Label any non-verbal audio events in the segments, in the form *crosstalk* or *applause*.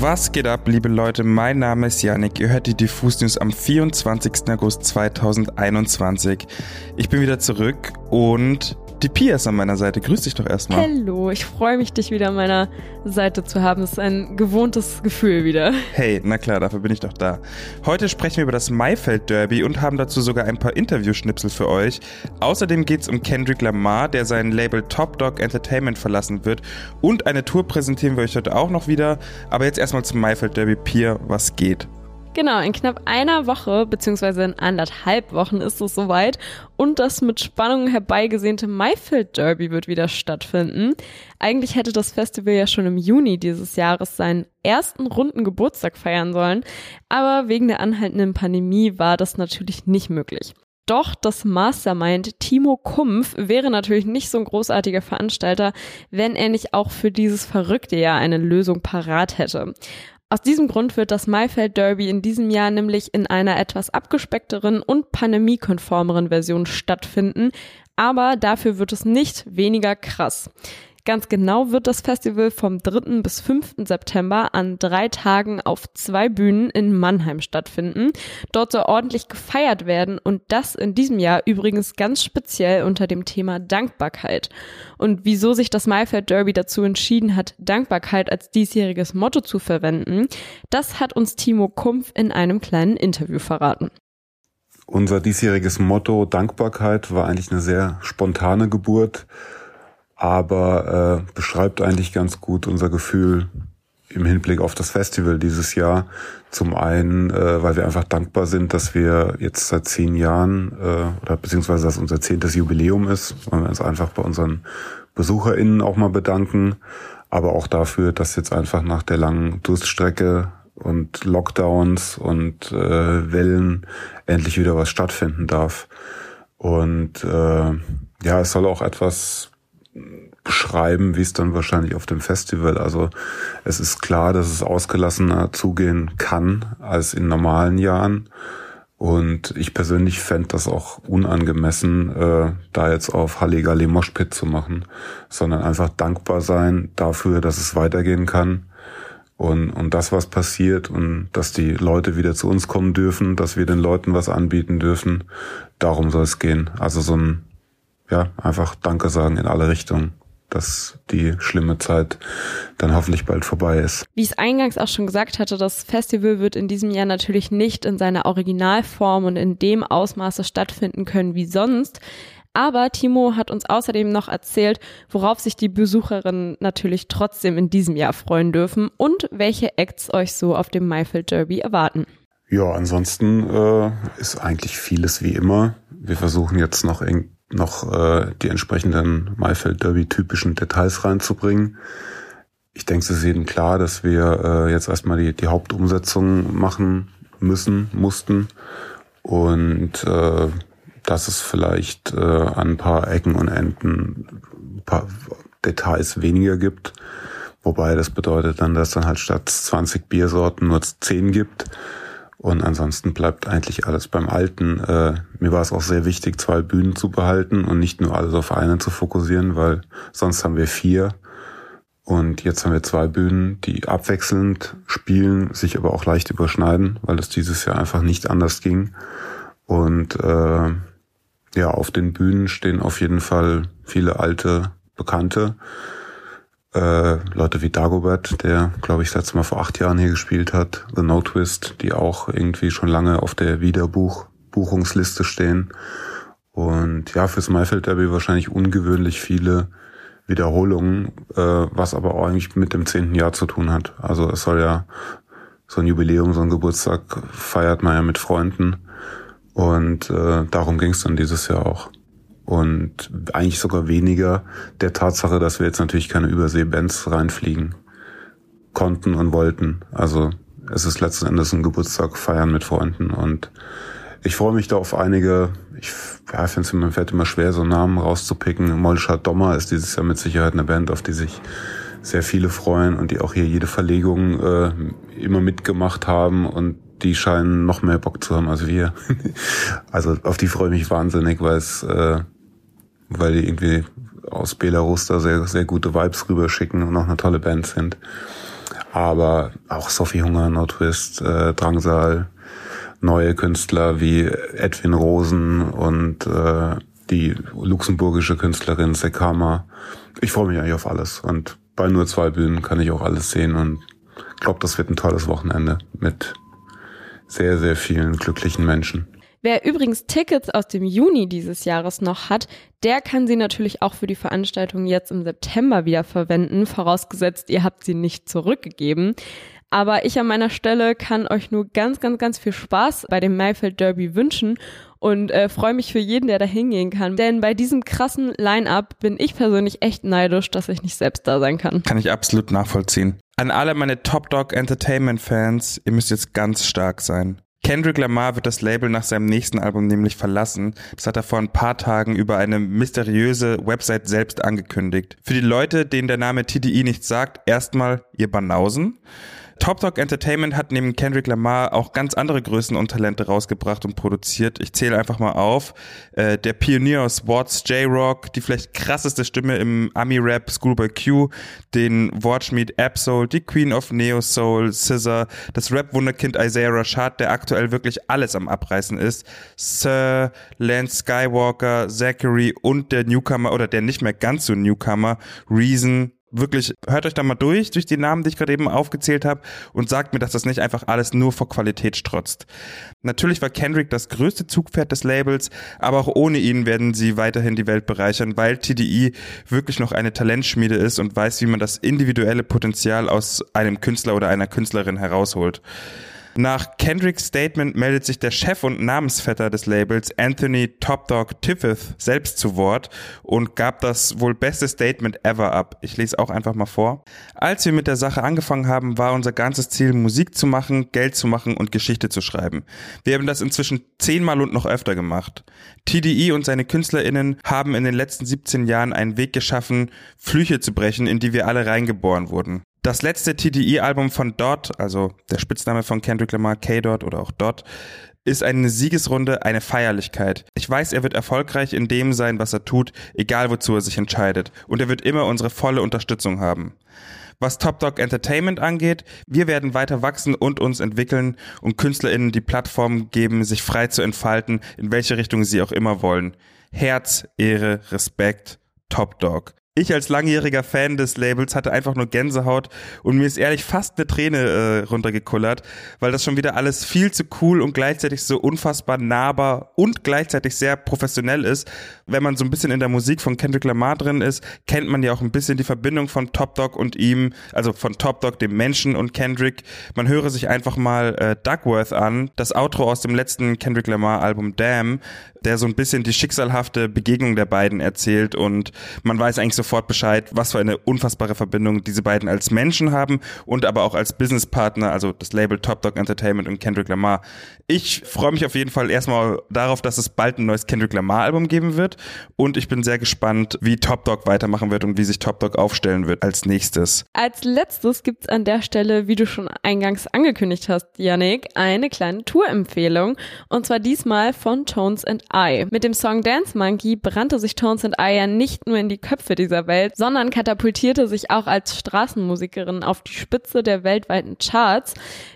Was geht ab, liebe Leute? Mein Name ist Yannick. Ihr hört die Diffus News am 24. August 2021. Ich bin wieder zurück und die Pia ist an meiner Seite. Grüß dich doch erstmal. Hallo, ich freue mich, dich wieder an meiner Seite zu haben. Es ist ein gewohntes Gefühl wieder. Hey, na klar, dafür bin ich doch da. Heute sprechen wir über das Maifeld Derby und haben dazu sogar ein paar Interviewschnipsel für euch. Außerdem geht es um Kendrick Lamar, der sein Label Top Dog Entertainment verlassen wird. Und eine Tour präsentieren wir euch heute auch noch wieder. Aber jetzt erstmal zum Maifeld Derby. Pia, was geht? Genau, in knapp einer Woche, beziehungsweise in anderthalb Wochen ist es soweit. Und das mit Spannung herbeigesehnte Mayfield Derby wird wieder stattfinden. Eigentlich hätte das Festival ja schon im Juni dieses Jahres seinen ersten runden Geburtstag feiern sollen. Aber wegen der anhaltenden Pandemie war das natürlich nicht möglich. Doch das Mastermind Timo Kumpf wäre natürlich nicht so ein großartiger Veranstalter, wenn er nicht auch für dieses verrückte Jahr eine Lösung parat hätte. Aus diesem Grund wird das Maifeld Derby in diesem Jahr nämlich in einer etwas abgespeckteren und pandemiekonformeren Version stattfinden, aber dafür wird es nicht weniger krass. Ganz genau wird das Festival vom 3. bis 5. September an drei Tagen auf zwei Bühnen in Mannheim stattfinden. Dort soll ordentlich gefeiert werden und das in diesem Jahr übrigens ganz speziell unter dem Thema Dankbarkeit. Und wieso sich das Maifeld Derby dazu entschieden hat, Dankbarkeit als diesjähriges Motto zu verwenden, das hat uns Timo Kumpf in einem kleinen Interview verraten. Unser diesjähriges Motto Dankbarkeit war eigentlich eine sehr spontane Geburt aber äh, beschreibt eigentlich ganz gut unser Gefühl im Hinblick auf das Festival dieses Jahr. Zum einen, äh, weil wir einfach dankbar sind, dass wir jetzt seit zehn Jahren äh, oder beziehungsweise dass unser zehntes Jubiläum ist, wollen wir uns einfach bei unseren BesucherInnen auch mal bedanken, aber auch dafür, dass jetzt einfach nach der langen Durststrecke und Lockdowns und äh, Wellen endlich wieder was stattfinden darf. Und äh, ja, es soll auch etwas beschreiben, wie es dann wahrscheinlich auf dem Festival. Also es ist klar, dass es ausgelassener zugehen kann als in normalen Jahren. Und ich persönlich fände das auch unangemessen, äh, da jetzt auf Halligalli Moshpit zu machen, sondern einfach dankbar sein dafür, dass es weitergehen kann. Und, und das, was passiert und dass die Leute wieder zu uns kommen dürfen, dass wir den Leuten was anbieten dürfen, darum soll es gehen. Also so ein ja, einfach Danke sagen in alle Richtungen dass die schlimme Zeit dann hoffentlich bald vorbei ist. Wie ich es eingangs auch schon gesagt hatte, das Festival wird in diesem Jahr natürlich nicht in seiner Originalform und in dem Ausmaße stattfinden können wie sonst. Aber Timo hat uns außerdem noch erzählt, worauf sich die Besucherinnen natürlich trotzdem in diesem Jahr freuen dürfen und welche Acts euch so auf dem Mayfield Derby erwarten. Ja, ansonsten äh, ist eigentlich vieles wie immer. Wir versuchen jetzt noch noch äh, die entsprechenden Maifeld Derby typischen Details reinzubringen. Ich denke, es ist jedem klar, dass wir äh, jetzt erstmal die, die Hauptumsetzung machen müssen, mussten und äh, dass es vielleicht äh, an ein paar Ecken und Enden ein paar Details weniger gibt. Wobei das bedeutet dann, dass dann halt statt 20 Biersorten nur 10 gibt. Und ansonsten bleibt eigentlich alles beim Alten. Äh, mir war es auch sehr wichtig, zwei Bühnen zu behalten und nicht nur alles auf eine zu fokussieren, weil sonst haben wir vier. Und jetzt haben wir zwei Bühnen, die abwechselnd spielen, sich aber auch leicht überschneiden, weil es dieses Jahr einfach nicht anders ging. Und äh, ja, auf den Bühnen stehen auf jeden Fall viele alte Bekannte äh, Leute wie Dagobert, der, glaube ich, letztes Mal vor acht Jahren hier gespielt hat, The No Twist, die auch irgendwie schon lange auf der Wiederbuchungsliste stehen. Und ja, fürs Maifeld Derby wahrscheinlich ungewöhnlich viele Wiederholungen, äh, was aber auch eigentlich mit dem zehnten Jahr zu tun hat. Also es soll ja so ein Jubiläum, so ein Geburtstag feiert man ja mit Freunden. Und äh, darum ging es dann dieses Jahr auch und eigentlich sogar weniger der Tatsache, dass wir jetzt natürlich keine Übersee-Bands reinfliegen konnten und wollten. Also es ist letzten Endes ein Geburtstag feiern mit Freunden und ich freue mich da auf einige, ich ja, finde es mir fällt immer schwer, so Namen rauszupicken. Molschat Dommer ist dieses Jahr mit Sicherheit eine Band, auf die sich sehr viele freuen und die auch hier jede Verlegung äh, immer mitgemacht haben und die scheinen noch mehr Bock zu haben als wir. *laughs* also auf die freue ich mich wahnsinnig, weil es äh, weil die irgendwie aus Belarus da sehr, sehr gute Vibes rüberschicken und auch eine tolle Band sind. Aber auch Sophie Hunger, No Twist, äh, Drangsal, neue Künstler wie Edwin Rosen und äh, die luxemburgische Künstlerin Sekama. Ich freue mich eigentlich auf alles. Und bei nur zwei Bühnen kann ich auch alles sehen und glaube, das wird ein tolles Wochenende mit sehr, sehr vielen glücklichen Menschen. Wer übrigens Tickets aus dem Juni dieses Jahres noch hat, der kann sie natürlich auch für die Veranstaltung jetzt im September wieder verwenden, vorausgesetzt ihr habt sie nicht zurückgegeben. Aber ich an meiner Stelle kann euch nur ganz, ganz, ganz viel Spaß bei dem Maifeld Derby wünschen und äh, freue mich für jeden, der da hingehen kann. Denn bei diesem krassen Line-up bin ich persönlich echt neidisch, dass ich nicht selbst da sein kann. Kann ich absolut nachvollziehen. An alle meine Top Dog Entertainment Fans, ihr müsst jetzt ganz stark sein. Kendrick Lamar wird das Label nach seinem nächsten Album nämlich verlassen. Das hat er vor ein paar Tagen über eine mysteriöse Website selbst angekündigt. Für die Leute, denen der Name TDI nichts sagt, erstmal ihr Banausen. Top Dog Entertainment hat neben Kendrick Lamar auch ganz andere Größen und Talente rausgebracht und produziert. Ich zähle einfach mal auf. Äh, der Pionier aus Watts, J-Rock, die vielleicht krasseste Stimme im Ami-Rap Schoolboy Q, den Wortschmied Absol, die Queen of Neo Soul, Scissor, das Rap-Wunderkind Isaiah Rashad, der aktuell wirklich alles am Abreißen ist, Sir, Lance Skywalker, Zachary und der Newcomer oder der nicht mehr ganz so Newcomer, Reason, wirklich, hört euch da mal durch, durch die Namen, die ich gerade eben aufgezählt habe und sagt mir, dass das nicht einfach alles nur vor Qualität strotzt. Natürlich war Kendrick das größte Zugpferd des Labels, aber auch ohne ihn werden sie weiterhin die Welt bereichern, weil TDI wirklich noch eine Talentschmiede ist und weiß, wie man das individuelle Potenzial aus einem Künstler oder einer Künstlerin herausholt. Nach Kendricks Statement meldet sich der Chef und Namensvetter des Labels Anthony Top Dog Tiffith selbst zu Wort und gab das wohl beste Statement ever ab. Ich lese auch einfach mal vor. Als wir mit der Sache angefangen haben, war unser ganzes Ziel, Musik zu machen, Geld zu machen und Geschichte zu schreiben. Wir haben das inzwischen zehnmal und noch öfter gemacht. TDI und seine KünstlerInnen haben in den letzten 17 Jahren einen Weg geschaffen, Flüche zu brechen, in die wir alle reingeboren wurden. Das letzte TDI-Album von Dot, also der Spitzname von Kendrick Lamar, K-Dot oder auch Dot, ist eine Siegesrunde, eine Feierlichkeit. Ich weiß, er wird erfolgreich in dem sein, was er tut, egal wozu er sich entscheidet. Und er wird immer unsere volle Unterstützung haben. Was Top Dog Entertainment angeht, wir werden weiter wachsen und uns entwickeln und KünstlerInnen die Plattform geben, sich frei zu entfalten, in welche Richtung sie auch immer wollen. Herz, Ehre, Respekt, Top Dog ich als langjähriger Fan des Labels hatte einfach nur Gänsehaut und mir ist ehrlich fast eine Träne äh, runtergekullert, weil das schon wieder alles viel zu cool und gleichzeitig so unfassbar nahbar und gleichzeitig sehr professionell ist. Wenn man so ein bisschen in der Musik von Kendrick Lamar drin ist, kennt man ja auch ein bisschen die Verbindung von Top Dog und ihm, also von Top Dog, dem Menschen und Kendrick. Man höre sich einfach mal äh, Duckworth an, das Outro aus dem letzten Kendrick Lamar Album Damn, der so ein bisschen die schicksalhafte Begegnung der beiden erzählt und man weiß eigentlich sofort Bescheid, was für eine unfassbare Verbindung diese beiden als Menschen haben und aber auch als Businesspartner, also das Label Top Dog Entertainment und Kendrick Lamar. Ich freue mich auf jeden Fall erstmal darauf, dass es bald ein neues Kendrick Lamar Album geben wird und ich bin sehr gespannt, wie Top Dog weitermachen wird und wie sich Top Dog aufstellen wird als nächstes. Als letztes gibt's an der Stelle, wie du schon eingangs angekündigt hast, Yannick, eine kleine Tourempfehlung und zwar diesmal von Tones and I. Mit dem Song Dance Monkey brannte sich Tones and I ja nicht nur in die Köpfe dieser Welt, sondern katapultierte sich auch als Straßenmusikerin auf die Spitze der weltweiten Charts.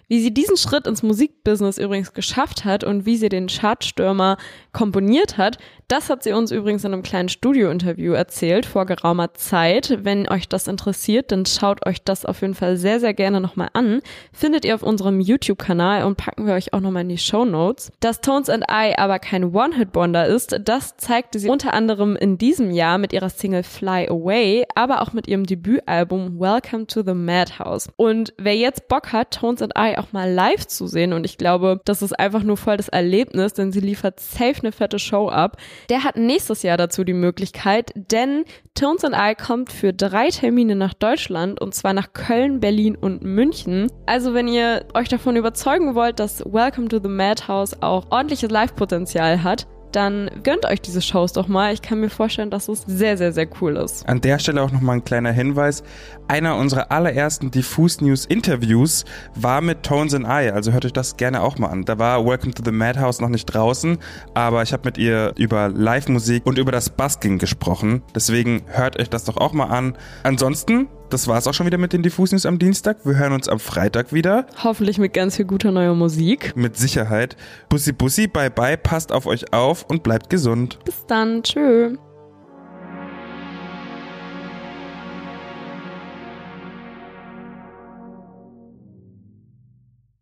Wie sie diesen Schritt ins Musikbusiness übrigens geschafft hat und wie sie den Chartstürmer komponiert hat, das hat sie uns übrigens in einem kleinen Studiointerview erzählt vor geraumer Zeit. Wenn euch das interessiert, dann schaut euch das auf jeden Fall sehr, sehr gerne nochmal an. Findet ihr auf unserem YouTube-Kanal und packen wir euch auch nochmal in die Show Notes. Dass Tones and I aber kein One-Hit-Wonder ist, das zeigte sie unter anderem in diesem Jahr mit ihrer Single Fly Away, aber auch mit ihrem Debütalbum Welcome to the Madhouse. Und wer jetzt Bock hat, Tones and I auch mal live zu sehen, und ich glaube, das ist einfach nur voll das Erlebnis, denn sie liefert safe eine fette Show ab, der hat nächstes Jahr dazu die Möglichkeit, denn Tones and I kommt für drei Termine nach Deutschland und zwar nach Köln, Berlin und München. Also wenn ihr euch davon überzeugen wollt, dass Welcome to the Madhouse auch ordentliches Live-Potenzial hat, dann gönnt euch diese Shows doch mal. Ich kann mir vorstellen, dass es sehr, sehr, sehr cool ist. An der Stelle auch nochmal ein kleiner Hinweis. Einer unserer allerersten Diffuse News Interviews war mit Tones and I, also hört euch das gerne auch mal an. Da war Welcome to the Madhouse noch nicht draußen, aber ich habe mit ihr über Live-Musik und über das Busking gesprochen. Deswegen hört euch das doch auch mal an. Ansonsten das war's auch schon wieder mit den Diffus News am Dienstag. Wir hören uns am Freitag wieder. Hoffentlich mit ganz viel guter neuer Musik. Mit Sicherheit. Bussi Bussi, bye bye, passt auf euch auf und bleibt gesund. Bis dann. Tschö.